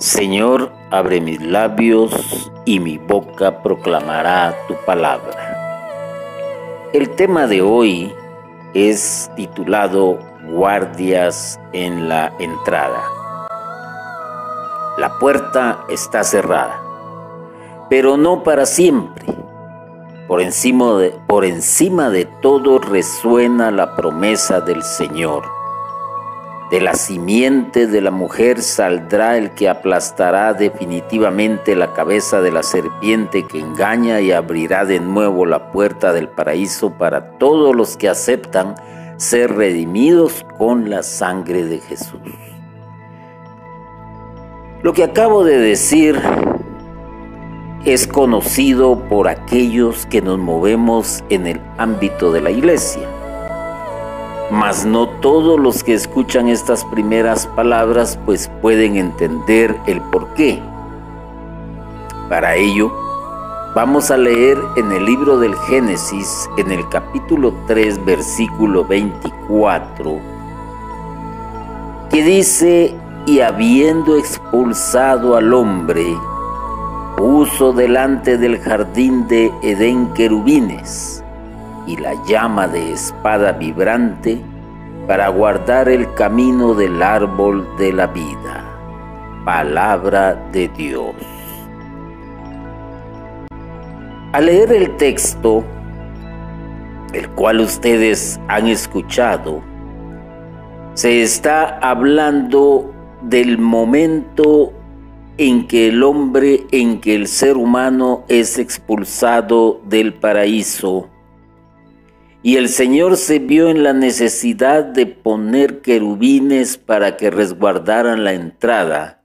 Señor, abre mis labios y mi boca proclamará tu palabra. El tema de hoy es titulado Guardias en la entrada. La puerta está cerrada, pero no para siempre. Por encima de, por encima de todo resuena la promesa del Señor de la simiente de la mujer saldrá el que aplastará definitivamente la cabeza de la serpiente que engaña y abrirá de nuevo la puerta del paraíso para todos los que aceptan ser redimidos con la sangre de Jesús. Lo que acabo de decir es conocido por aquellos que nos movemos en el ámbito de la iglesia mas no todos los que escuchan estas primeras palabras pues pueden entender el por qué. Para ello, vamos a leer en el libro del Génesis, en el capítulo 3, versículo 24, que dice, y habiendo expulsado al hombre, puso delante del jardín de Edén querubines y la llama de espada vibrante para guardar el camino del árbol de la vida. Palabra de Dios. Al leer el texto, el cual ustedes han escuchado, se está hablando del momento en que el hombre, en que el ser humano es expulsado del paraíso y el Señor se vio en la necesidad de poner querubines para que resguardaran la entrada,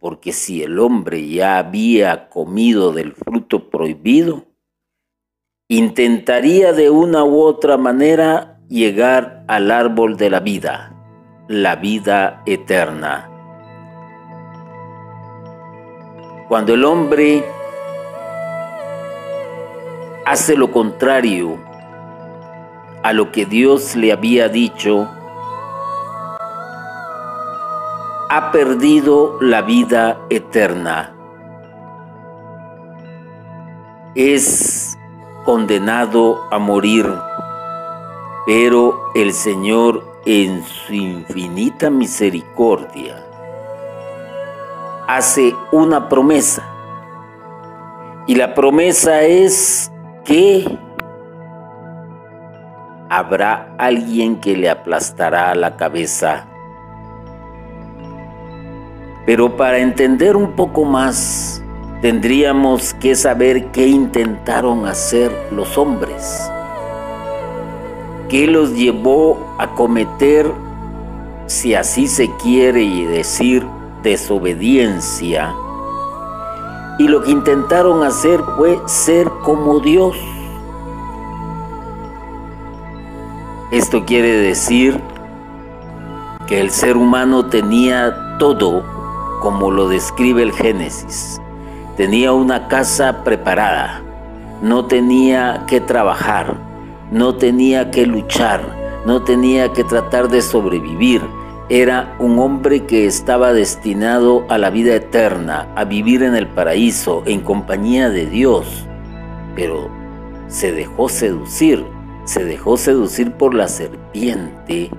porque si el hombre ya había comido del fruto prohibido, intentaría de una u otra manera llegar al árbol de la vida, la vida eterna. Cuando el hombre hace lo contrario, a lo que Dios le había dicho, ha perdido la vida eterna. Es condenado a morir, pero el Señor en su infinita misericordia hace una promesa. Y la promesa es que habrá alguien que le aplastará la cabeza. Pero para entender un poco más, tendríamos que saber qué intentaron hacer los hombres. ¿Qué los llevó a cometer, si así se quiere decir, desobediencia? Y lo que intentaron hacer fue ser como Dios. Esto quiere decir que el ser humano tenía todo como lo describe el Génesis. Tenía una casa preparada, no tenía que trabajar, no tenía que luchar, no tenía que tratar de sobrevivir. Era un hombre que estaba destinado a la vida eterna, a vivir en el paraíso, en compañía de Dios. Pero se dejó seducir se dejó seducir por la serpiente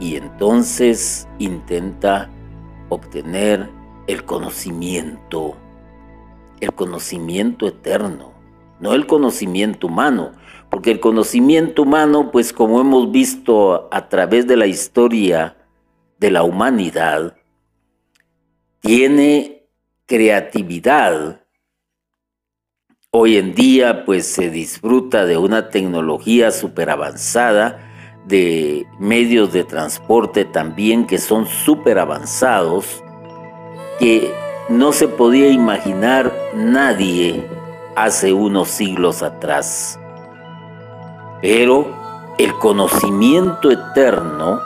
y entonces intenta obtener el conocimiento, el conocimiento eterno, no el conocimiento humano, porque el conocimiento humano, pues como hemos visto a través de la historia de la humanidad, tiene creatividad, Hoy en día pues se disfruta de una tecnología súper avanzada, de medios de transporte también que son súper avanzados, que no se podía imaginar nadie hace unos siglos atrás. Pero el conocimiento eterno,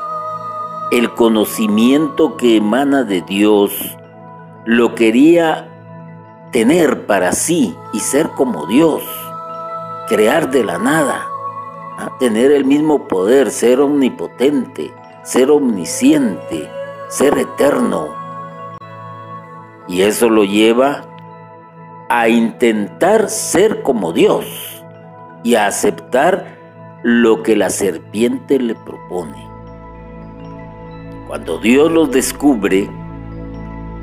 el conocimiento que emana de Dios, lo quería tener para sí y ser como Dios, crear de la nada, tener el mismo poder, ser omnipotente, ser omnisciente, ser eterno. Y eso lo lleva a intentar ser como Dios y a aceptar lo que la serpiente le propone. Cuando Dios los descubre,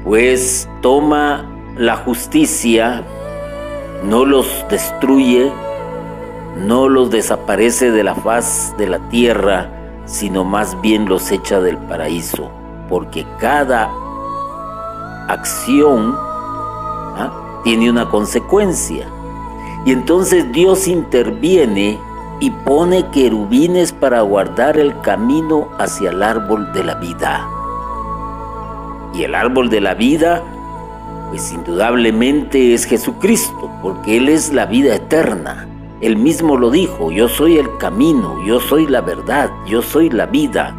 pues toma la justicia, no los destruye, no los desaparece de la faz de la tierra, sino más bien los echa del paraíso, porque cada acción ¿ah? tiene una consecuencia. Y entonces Dios interviene y pone querubines para guardar el camino hacia el árbol de la vida. Y el árbol de la vida, pues indudablemente es Jesucristo, porque Él es la vida eterna. Él mismo lo dijo, yo soy el camino, yo soy la verdad, yo soy la vida.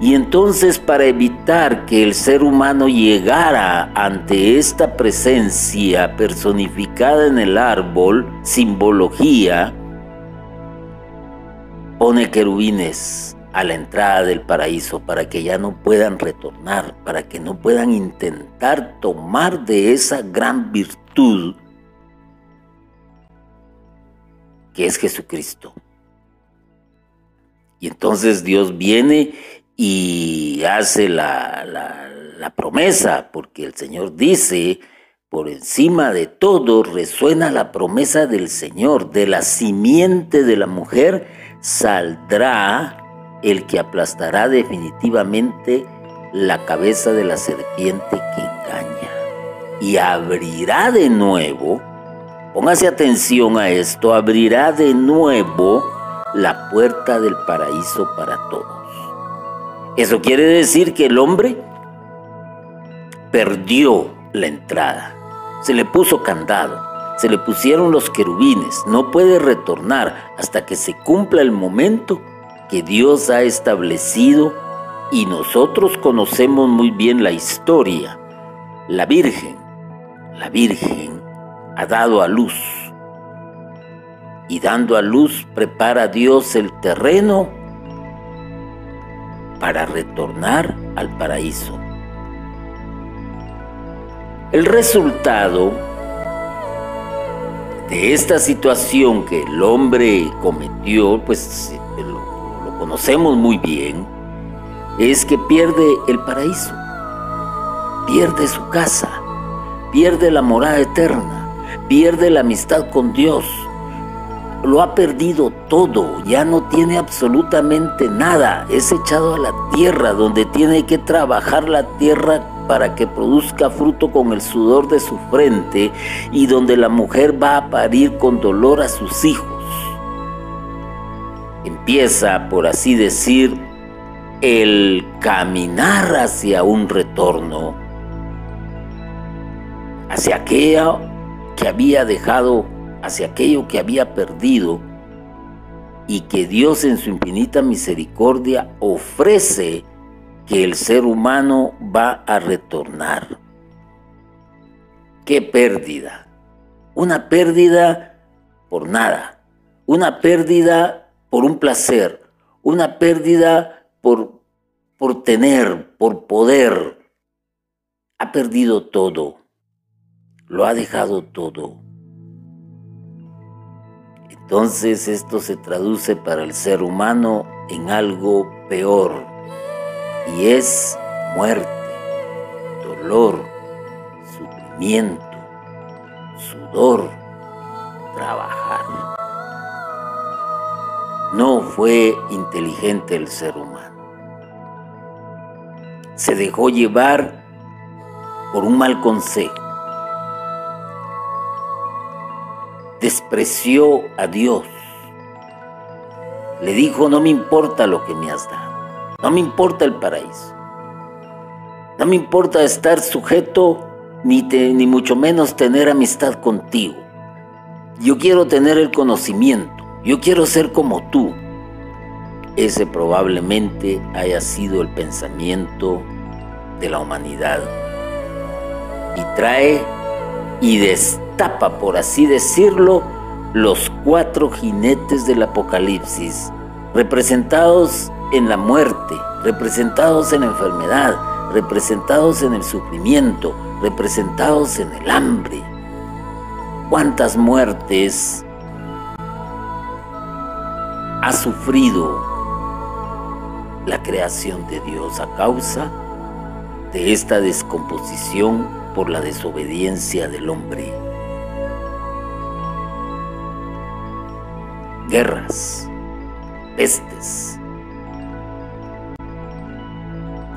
Y entonces para evitar que el ser humano llegara ante esta presencia personificada en el árbol, simbología, pone querubines a la entrada del paraíso para que ya no puedan retornar, para que no puedan intentar tomar de esa gran virtud que es Jesucristo. Y entonces Dios viene y hace la, la, promesa, porque el Señor dice, por encima de todo resuena la promesa del Señor, de la simiente de la mujer saldrá el que aplastará definitivamente la cabeza de la serpiente que engaña y abrirá de nuevo Póngase atención a esto, abrirá de nuevo la puerta del paraíso para todos. Eso quiere decir que el hombre perdió la entrada, se le puso candado, se le pusieron los querubines, no puede retornar hasta que se cumpla el momento que Dios ha establecido y nosotros conocemos muy bien la historia. La Virgen, la Virgen ha dado a luz. Y dando a luz prepara Dios el terreno para retornar al paraíso. El resultado de esta situación que el hombre cometió, pues conocemos muy bien, es que pierde el paraíso, pierde su casa, pierde la morada eterna pierde la amistad con Dios. Lo ha perdido todo, ya no tiene absolutamente nada. Es echado a la tierra donde tiene que trabajar la tierra para que produzca fruto con el sudor de su frente y donde la mujer va a parir con dolor a sus hijos. Empieza, por así decir, el caminar hacia un retorno, hacia aquella que había dejado, hacia aquello que había perdido, y que Dios en su infinita misericordia ofrece que el ser humano va a retornar. ¡Qué pérdida! Una pérdida por nada, una pérdida por un placer, una pérdida por, por tener, por poder. Ha perdido todo lo ha dejado todo. Entonces esto se traduce para el ser humano en algo peor y es muerte, dolor, sufrimiento, sudor, trabajar. No fue inteligente el ser humano. Se dejó llevar por un mal consejo despreció a Dios. Le dijo, no me importa lo que me has dado, no me importa el paraíso, no me importa estar sujeto ni, ni mucho menos tener amistad contigo. Yo quiero tener el conocimiento, yo quiero ser como tú. Ese probablemente haya sido el pensamiento de la humanidad. Y trae y destapa, por así decirlo, los cuatro jinetes del Apocalipsis, representados en la muerte, representados en la enfermedad, representados en el sufrimiento, representados en el hambre. ¿Cuántas muertes ha sufrido la creación de Dios a causa de esta descomposición por la desobediencia del hombre? Guerras, pestes,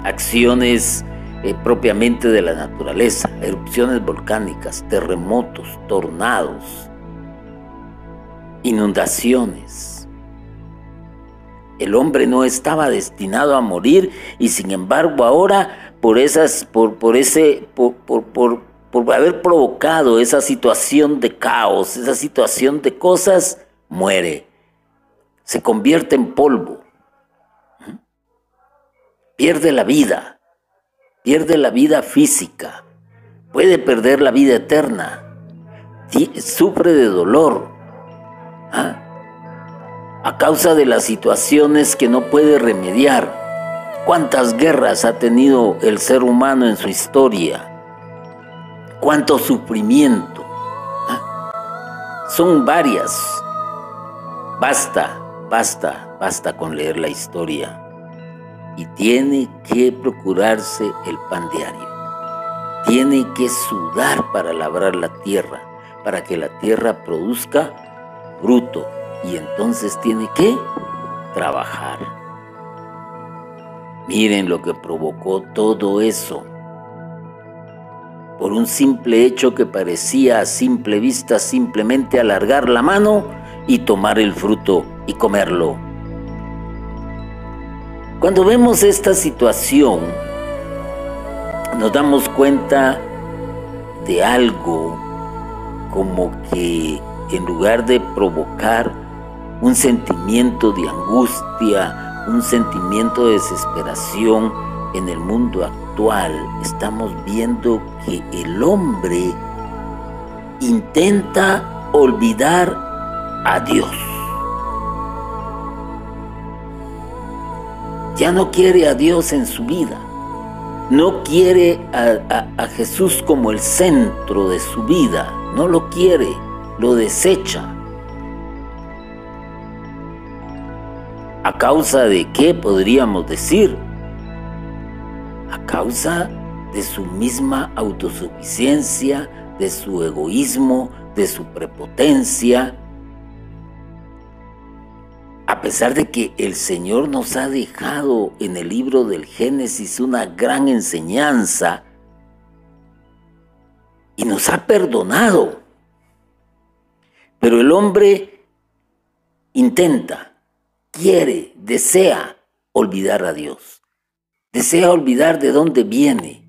acciones eh, propiamente de la naturaleza, erupciones volcánicas, terremotos, tornados, inundaciones. El hombre no estaba destinado a morir y sin embargo ahora por esas, por, por ese, por, por, por, por haber provocado esa situación de caos, esa situación de cosas, muere. Se convierte en polvo. Pierde la vida, pierde la vida física, puede perder la vida eterna, sufre de dolor. ¿ah? A causa de las situaciones que no puede remediar. ¿Cuántas guerras ha tenido el ser humano en su historia? ¿Cuánto sufrimiento? ¿Ah? Son varias. Basta, basta, basta con leer la historia y tiene que procurarse el pan diario. Tiene que sudar para labrar la tierra, para que la tierra produzca fruto y entonces tiene que trabajar. Miren lo que provocó todo eso. Por un simple hecho que parecía a simple vista simplemente alargar la mano y tomar el fruto y comerlo. Cuando vemos esta situación, nos damos cuenta de algo como que en lugar de provocar un sentimiento de angustia, un sentimiento de desesperación en el mundo actual, estamos viendo que el hombre intenta olvidar a Dios. ya no quiere a Dios en su vida, no quiere a, Jesús como el centro de su vida, no lo quiere, lo desecha. ¿A causa de qué podríamos decir? A causa de su misma autosuficiencia, de su egoísmo, de su prepotencia, a pesar de que el Señor nos ha dejado en el libro del Génesis una gran enseñanza y nos ha perdonado, pero el hombre intenta, quiere, desea olvidar a Dios, desea olvidar de dónde viene,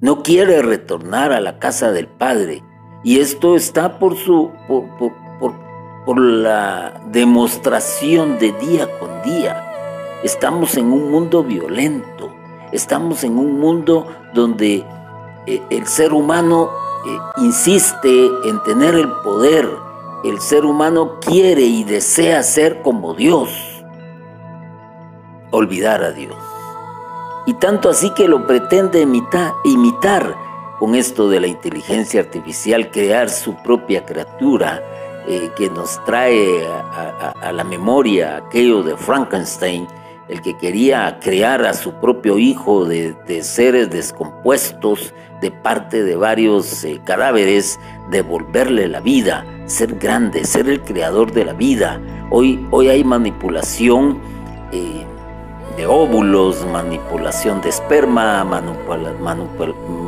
no quiere retornar a la casa del Padre. Y esto está por su, por, por la demostración de día con día. Estamos en un mundo violento, estamos en un mundo donde eh, el ser humano eh, insiste en tener el poder, el ser humano quiere y desea ser como Dios, olvidar a Dios. Y tanto así que lo pretende imitar, imitar con esto de la inteligencia artificial, crear su propia criatura, eh, que nos trae a, la memoria aquello de Frankenstein, el que quería crear a su propio hijo de, seres descompuestos de parte de varios eh, cadáveres, devolverle la vida, ser grande, ser el creador de la vida. Hoy, hoy hay manipulación eh, de óvulos, manipulación de esperma,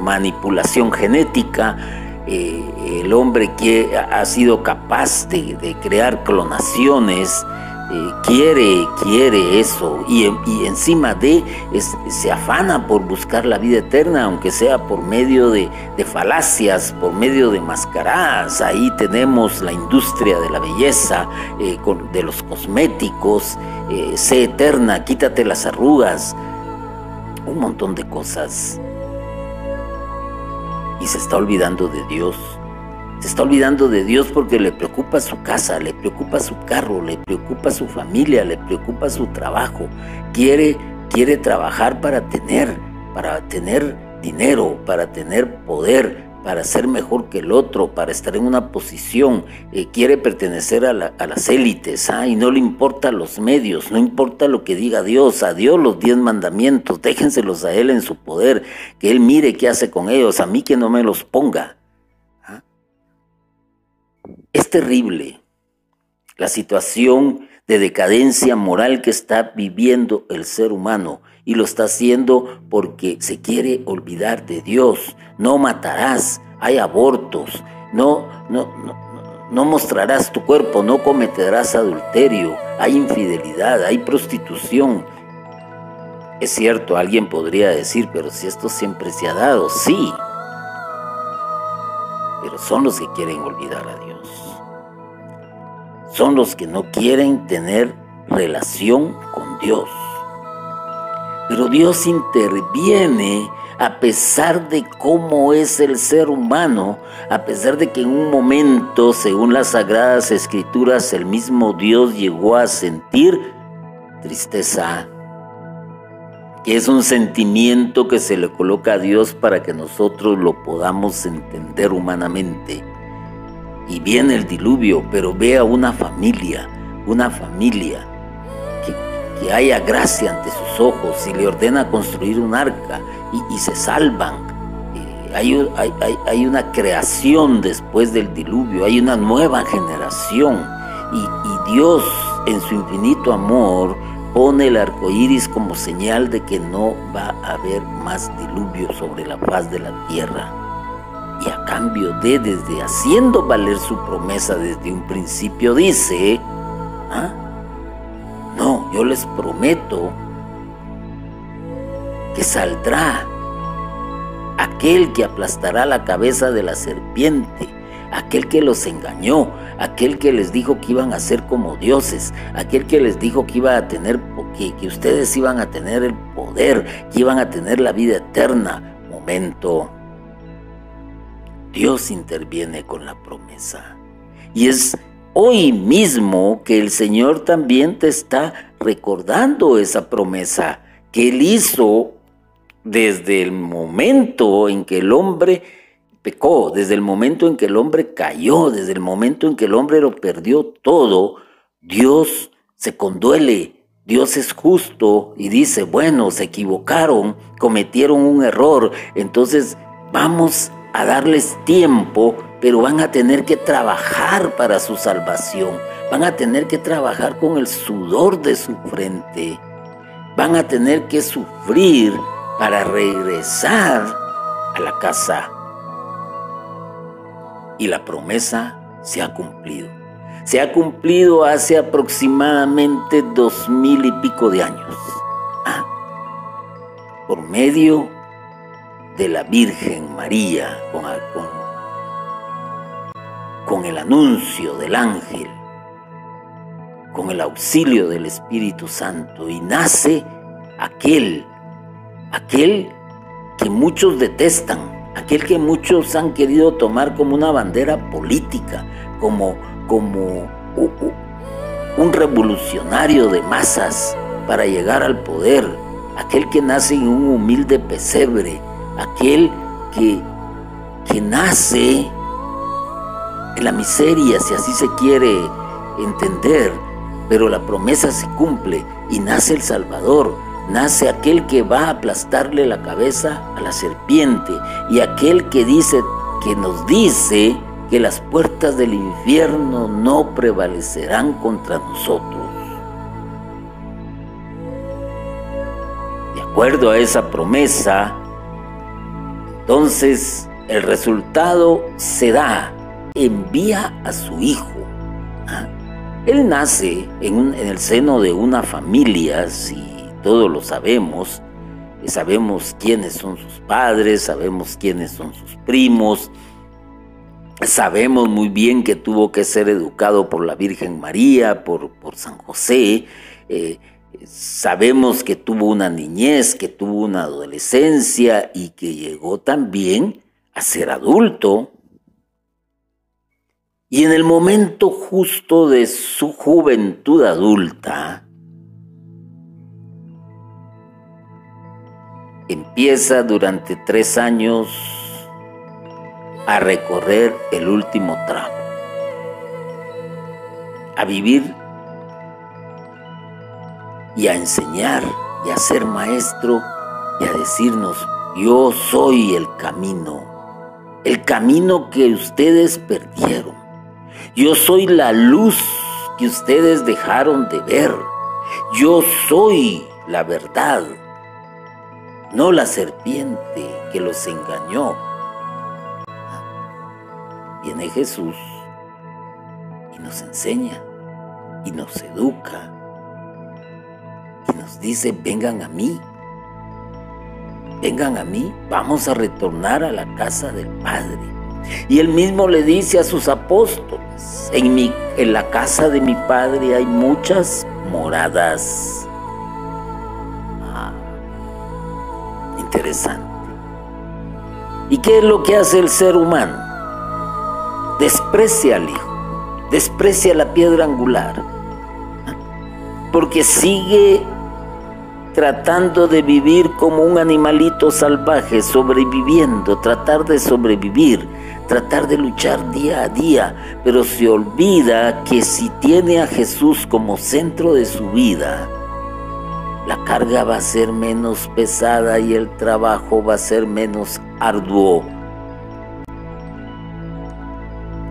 manipulación genética, eh, el hombre que ha sido capaz de, crear clonaciones, eh, quiere, quiere eso y, encima de se afana por buscar la vida eterna, aunque sea por medio de, falacias, por medio de mascaradas. Ahí tenemos la industria de la belleza, eh, de los cosméticos, sé eterna, quítate las arrugas, un montón de cosas y se está olvidando de Dios. Se está olvidando de Dios porque le preocupa su casa, le preocupa su carro, le preocupa su familia, le preocupa su trabajo. Quiere, quiere trabajar para tener, para tener dinero, para tener poder, para ser mejor que el otro, para estar en una posición, eh, quiere pertenecer a, las élites, ¿ah? y no le importa los medios, no importa lo que diga Dios, a Dios los diez mandamientos, déjenselos a Él en su poder, que Él mire qué hace con ellos, a mí que no me los ponga. Es terrible la situación de decadencia moral que está viviendo el ser humano y lo está haciendo porque se quiere olvidar de Dios. No matarás, hay abortos, no, no, no, mostrarás tu cuerpo, no cometerás adulterio, hay infidelidad, hay prostitución. Es cierto, alguien podría decir, pero si esto siempre se ha dado, sí, pero son los que quieren olvidar a Dios. Son los que no quieren tener relación con Dios. Pero Dios interviene a pesar de cómo es el ser humano, a pesar de que en un momento, según las sagradas escrituras, el mismo Dios llegó a sentir tristeza, que es un sentimiento que se le coloca a Dios para que nosotros lo podamos entender humanamente. Y viene el diluvio, pero ve a una familia, una familia que haya gracia ante sus ojos y le ordena construir un arca y, se salvan. Eh, hay, una creación después del diluvio, hay una nueva generación y, y Dios en su infinito amor pone el arco iris como señal de que no va a haber más diluvio sobre la faz de la tierra. Cambio de, desde haciendo valer su promesa desde un principio, dice, ¿ah? No, yo les prometo que saldrá aquel que aplastará la cabeza de la serpiente, aquel que los engañó, aquel que les dijo que iban a ser como dioses, aquel que les dijo que iba a tener que, que ustedes iban a tener el poder, que iban a tener la vida eterna. Momento. Dios interviene con la promesa. Y es hoy mismo que el Señor también te está recordando esa promesa que Él hizo desde el momento en que el hombre pecó, desde el momento en que el hombre cayó, desde el momento en que el hombre lo perdió todo, Dios se conduele, Dios es justo y dice, bueno, se equivocaron, cometieron un error, entonces vamos a darles tiempo pero van a tener que trabajar para su salvación, van a tener que trabajar con el sudor de su frente, van a tener que sufrir para regresar a la casa. Y la promesa se ha cumplido. Se ha cumplido hace aproximadamente dos mil y pico de años. Ah, por medio de la Virgen María, con el anuncio del ángel, con el auxilio del Espíritu Santo y nace aquel, aquel que muchos detestan, aquel que muchos han querido tomar como una bandera política, como, como un revolucionario de masas para llegar al poder, aquel que nace en un humilde pesebre, aquel que, que nace en la miseria, si así se quiere entender, pero la promesa se cumple y nace el Salvador, nace aquel que va a aplastarle la cabeza a la serpiente y aquel que dice que nos dice que las puertas del infierno no prevalecerán contra nosotros. De acuerdo a esa promesa, entonces el resultado se da envía a su hijo. ¿ah? Él nace en, el seno de una familia, si todos lo sabemos, sabemos quiénes son sus padres, sabemos quiénes son sus primos, sabemos muy bien que tuvo que ser educado por la Virgen María, por, por San José, eh, sabemos que tuvo una niñez, que tuvo una adolescencia y que llegó también a ser adulto. Y en el momento justo de su juventud adulta, empieza durante tres años a recorrer el último tramo, a vivir y a enseñar y a ser maestro y a decirnos, yo soy el camino, el camino que ustedes perdieron. Yo soy la luz que ustedes dejaron de ver. Yo soy la verdad, no la serpiente que los engañó. Viene Jesús y nos enseña y nos educa dice, vengan a mí, vengan a mí, vamos a retornar a la casa del Padre. Y él mismo le dice a sus apóstoles, en, mi, en la casa de mi Padre hay muchas moradas. Ah, interesante. ¿Y qué es lo que hace el ser humano? Desprecia al Hijo, desprecia la piedra angular, porque sigue tratando de vivir como un animalito salvaje, sobreviviendo, tratar de sobrevivir, tratar de luchar día a día, pero se olvida que si tiene a Jesús como centro de su vida, la carga va a ser menos pesada y el trabajo va a ser menos arduo.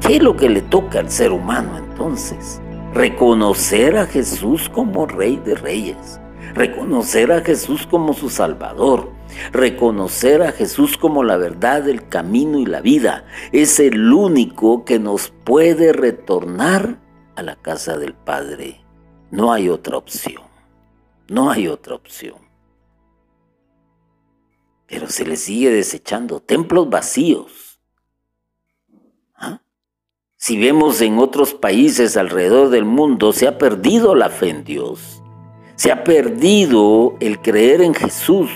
¿Qué es lo que le toca al ser humano entonces? Reconocer a Jesús como Rey de Reyes, reconocer a Jesús como su Salvador, reconocer a Jesús como la verdad, el camino y la vida. Es el único que nos puede retornar a la casa del Padre. No hay otra opción. No hay otra opción. Pero se le sigue desechando templos vacíos. ¿Ah? Si vemos en otros países alrededor del mundo, se ha perdido la fe en Dios. Se ha perdido el creer en Jesús.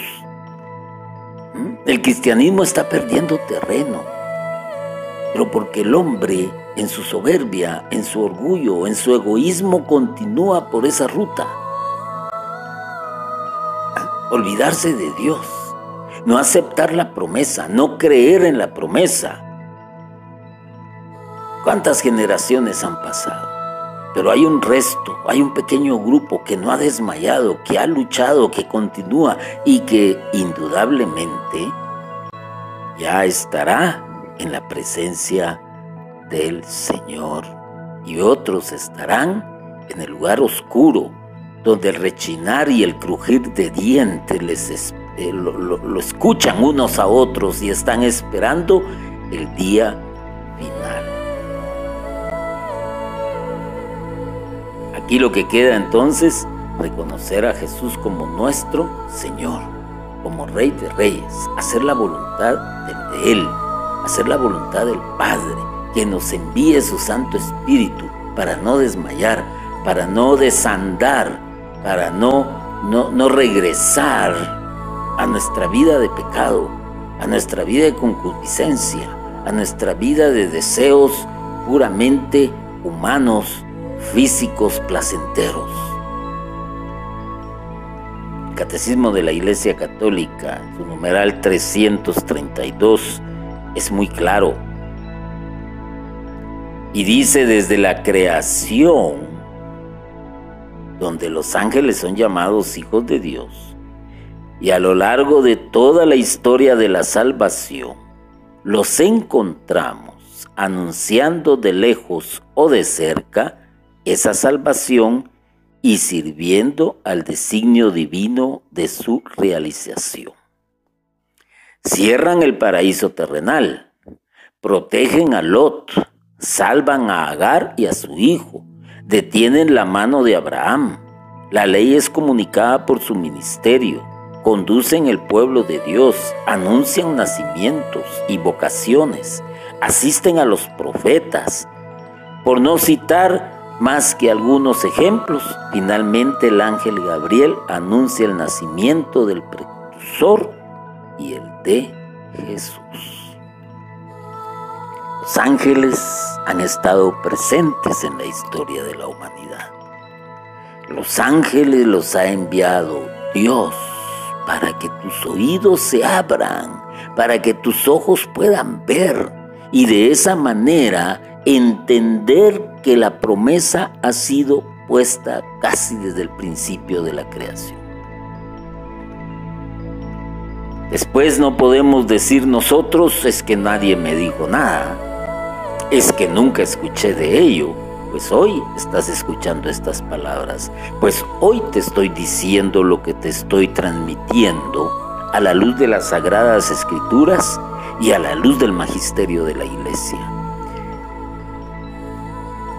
¿Mm? El cristianismo está perdiendo terreno, pero porque el hombre en su soberbia, en su orgullo, en su egoísmo continúa por esa ruta. Olvidarse de Dios, no aceptar la promesa, no creer en la promesa. ¿Cuántas generaciones han pasado? Pero hay un resto, hay un pequeño grupo que no ha desmayado, que ha luchado, que continúa y que indudablemente ya estará en la presencia del Señor. Y otros estarán en el lugar oscuro, donde el rechinar y el crujir de dientes les eh, lo escuchan unos a otros y están esperando el día final. Aquí lo que queda entonces, reconocer a Jesús como nuestro Señor, como Rey de Reyes, hacer la voluntad de Él, hacer la voluntad del Padre, que nos envíe su Santo Espíritu para no desmayar, para no desandar, para no, no, no regresar a nuestra vida de pecado, a nuestra vida de concupiscencia, a nuestra vida de deseos puramente humanos, físicos placenteros. Catecismo de la Iglesia Católica, su numeral 332, es muy claro. Y dice desde la creación, donde los ángeles son llamados hijos de Dios, y a lo largo de toda la historia de la salvación, los encontramos anunciando de lejos o de cerca esa salvación y sirviendo al designio divino de su realización. Cierran el paraíso terrenal, protegen a Lot, salvan a Agar y a su hijo, detienen la mano de Abraham. La ley es comunicada por su ministerio, conducen el pueblo de Dios, anuncian nacimientos y vocaciones, asisten a los profetas. Por no citar más que algunos ejemplos, finalmente el ángel Gabriel anuncia el nacimiento del precursor y el de Jesús. Los ángeles han estado presentes en la historia de la humanidad. Los ángeles los ha enviado Dios para que tus oídos se abran, para que tus ojos puedan ver y de esa manera entender que la promesa ha sido puesta casi desde el principio de la creación. Después no podemos decir nosotros es que nadie me dijo nada, es que nunca escuché de ello, pues hoy estás escuchando estas palabras, pues hoy te estoy diciendo lo que te estoy transmitiendo a la luz de las sagradas escrituras y a la luz del magisterio de la iglesia.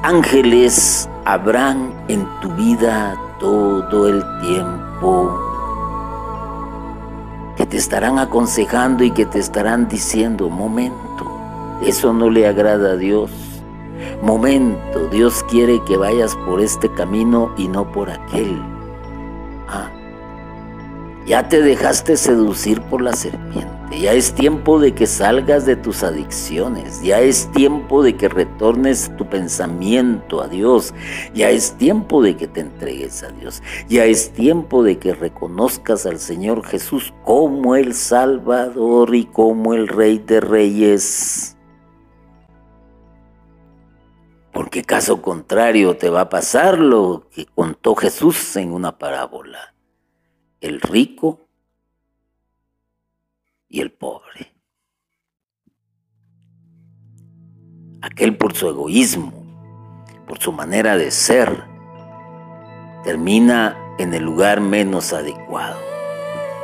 Ángeles habrán en tu vida todo el tiempo que te estarán aconsejando y que te estarán diciendo, momento, eso no le agrada a Dios. Momento, Dios quiere que vayas por este camino y no por aquel. Ah, ya te dejaste seducir por la serpiente. Ya es tiempo de que salgas de tus adicciones. Ya es tiempo de que retornes tu pensamiento a Dios. Ya es tiempo de que te entregues a Dios. Ya es tiempo de que reconozcas al Señor Jesús como el Salvador y como el Rey de Reyes. Porque caso contrario te va a pasar lo que contó Jesús en una parábola. El rico y el pobre. Aquel por su egoísmo, por su manera de ser, termina en el lugar menos adecuado.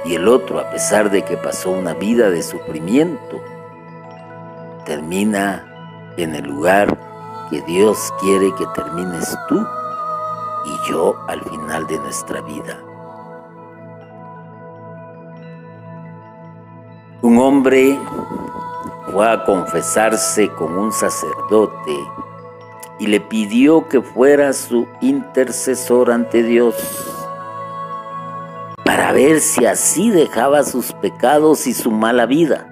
Y el otro, a pesar de que pasó una vida de sufrimiento, termina en el lugar que Dios quiere que termines tú y yo al final de nuestra vida. Hombre fue a confesarse con un sacerdote y le pidió que fuera su intercesor ante Dios para ver si así dejaba sus pecados y su mala vida.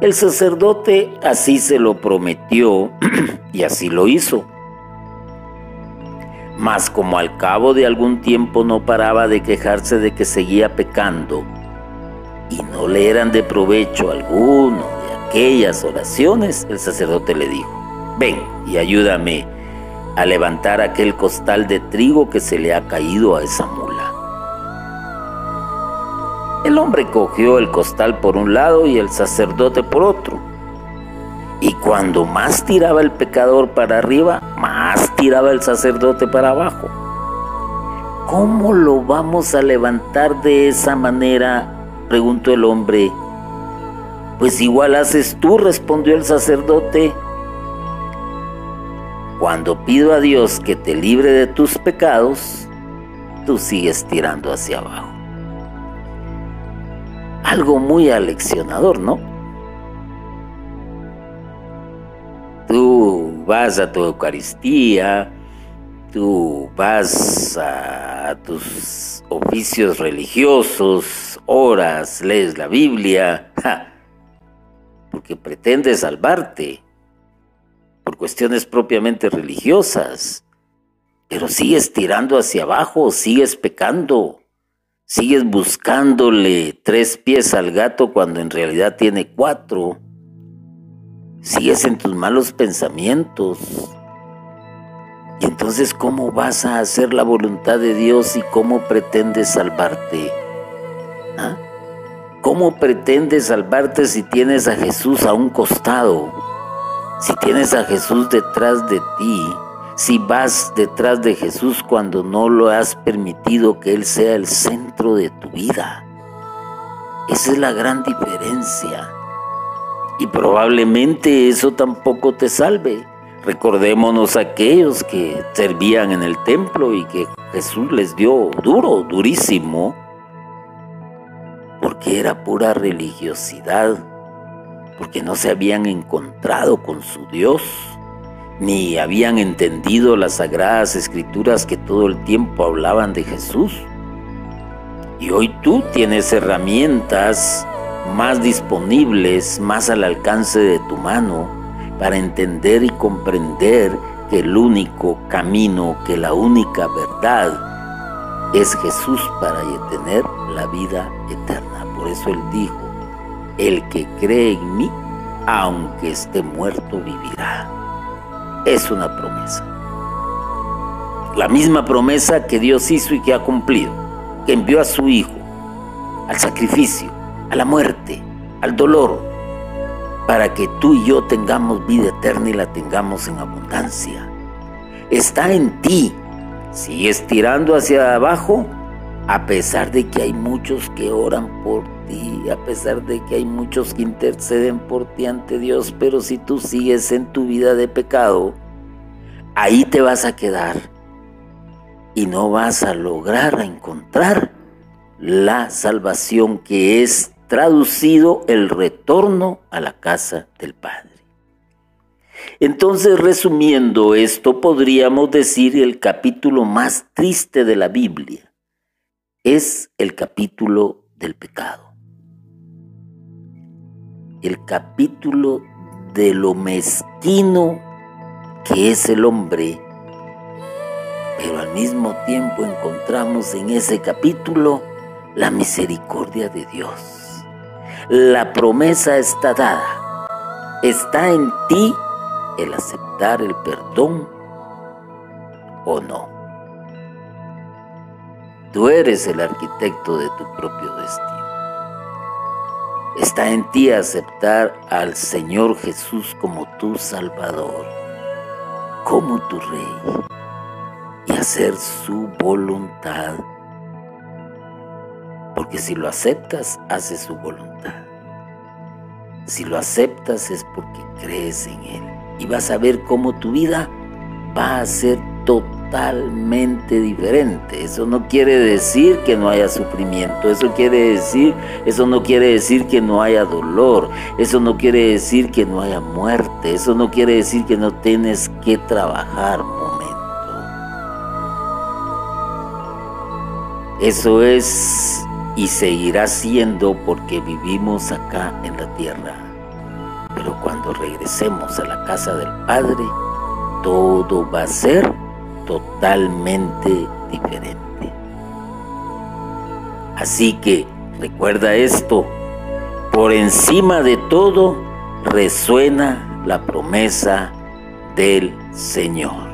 El sacerdote así se lo prometió y así lo hizo. Mas como al cabo de algún tiempo no paraba de quejarse de que seguía pecando, y no le eran de provecho alguno de aquellas oraciones, el sacerdote le dijo, ven y ayúdame a levantar aquel costal de trigo que se le ha caído a esa mula. El hombre cogió el costal por un lado y el sacerdote por otro. Y cuando más tiraba el pecador para arriba, más tiraba el sacerdote para abajo. ¿Cómo lo vamos a levantar de esa manera preguntó el hombre. Pues igual haces tú, respondió el sacerdote. Cuando pido a Dios que te libre de tus pecados, tú sigues tirando hacia abajo. Algo muy aleccionador, ¿no? Tú vas a tu Eucaristía, tú vas a tus oficios religiosos, oras, lees la Biblia, porque pretendes salvarte por cuestiones propiamente religiosas, pero sigues tirando hacia abajo, sigues pecando, sigues buscándole tres pies al gato cuando en realidad tiene cuatro, sigues en tus malos pensamientos, y entonces, ¿cómo vas a hacer la voluntad de Dios y cómo pretendes salvarte? ¿Cómo pretendes salvarte si tienes a Jesús a un costado? Si tienes a Jesús detrás de ti, si vas detrás de Jesús cuando no lo has permitido que Él sea el centro de tu vida. Esa es la gran diferencia. Y probablemente eso tampoco te salve. Recordémonos aquellos que servían en el templo y que Jesús les dio duro, durísimo, porque era pura religiosidad, porque no se habían encontrado con su Dios, ni habían entendido las sagradas escrituras que todo el tiempo hablaban de Jesús. Y hoy tú tienes herramientas más disponibles, más al alcance de tu mano, para entender y comprender que el único camino, que la única verdad es Jesús para tener la vida eterna. Por eso Él dijo, el que cree en mí, aunque esté muerto, vivirá. Es una promesa. La misma promesa que Dios hizo y que ha cumplido, que envió a su Hijo al sacrificio, a la muerte, al dolor, para que tú y yo tengamos vida eterna y la tengamos en abundancia. Está en ti. Sigues tirando hacia abajo, a pesar de que hay muchos que oran por ti, a pesar de que hay muchos que interceden por ti ante Dios, pero si tú sigues en tu vida de pecado, ahí te vas a quedar y no vas a lograr encontrar la salvación que es traducido el retorno a la casa del Padre. Entonces, resumiendo esto, podríamos decir el capítulo más triste de la Biblia es el capítulo del pecado. El capítulo de lo mezquino que es el hombre. Pero al mismo tiempo encontramos en ese capítulo la misericordia de Dios. La promesa está dada. Está en ti el aceptar el perdón o no. Tú eres el arquitecto de tu propio destino. Está en ti aceptar al Señor Jesús como tu Salvador, como tu Rey, y hacer su voluntad porque si lo aceptas, haces su voluntad. Si lo aceptas es porque crees en Él. Y vas a ver cómo tu vida va a ser totalmente diferente. Eso no quiere decir que no haya sufrimiento. Eso quiere decir, eso no quiere decir que no haya dolor. Eso no quiere decir que no haya muerte. Eso no quiere decir que no tienes que trabajar momento. Eso es y seguirá siendo porque vivimos acá en la tierra. Pero cuando regresemos a la casa del Padre, todo va a ser totalmente diferente. Así que recuerda esto, por encima de todo resuena la promesa del Señor.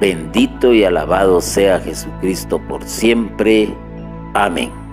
Bendito y alabado sea Jesucristo por siempre. Amén.